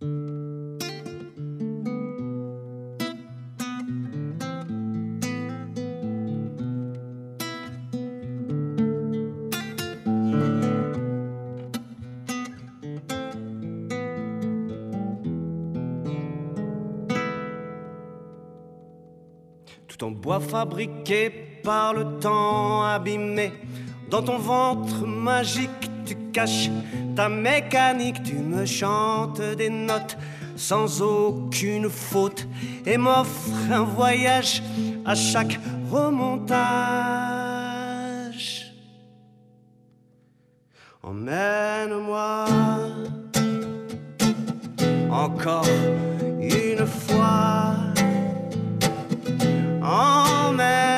Tout en bois fabriqué par le temps abîmé, dans ton ventre magique tu caches ta mécanique, tu me chantes des notes sans aucune faute et m'offres un voyage à chaque remontage. Emmène-moi encore une fois. Emmène-moi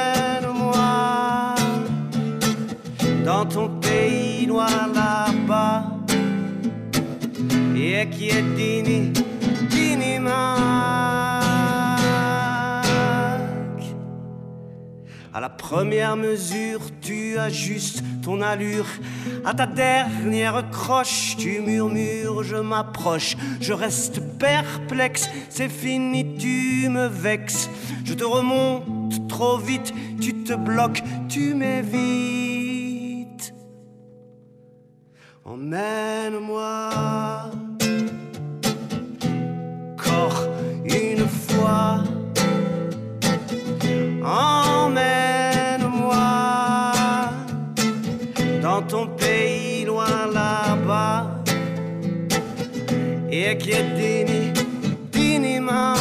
dans ton pays noir qui est dini, dinimac. À la première mesure, tu ajustes ton allure. À ta dernière croche, tu murmures, je m'approche. Je reste perplexe, c'est fini, tu me vexes. Je te remonte trop vite, tu te bloques, tu m'évites. Emmène-moi. Dans ton pays loin là-bas. Et qui est dini, dinimac.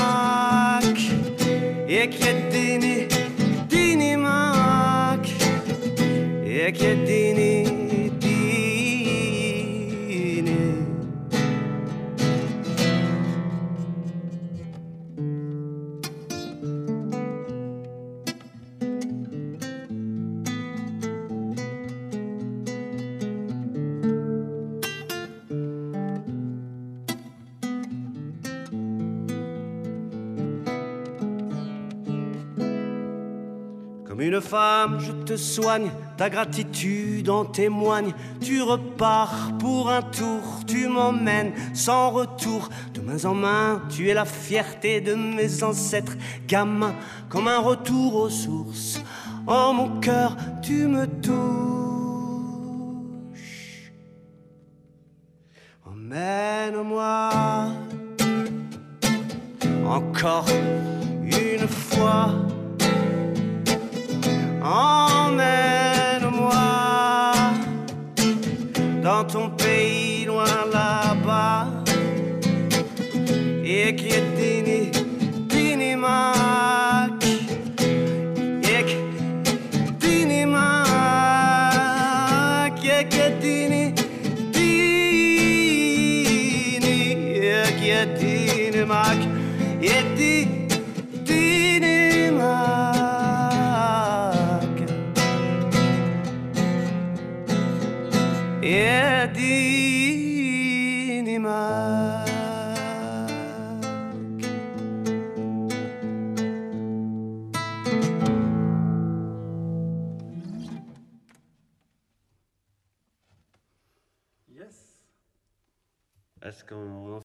Comme une femme, je te soigne, ta gratitude en témoigne. Tu repars pour un tour, tu m'emmènes sans retour. De main en main, tu es la fierté de mes ancêtres, gamin, comme un retour aux sources. En mon cœur, tu me touches. Emmène-moi encore dans ton pays loin là-bas et qui est dini, dinimac. Et qui- dinimac, et qui dini, dini, et dinimac, et يا ديني معاك Yes. Est-ce qu'on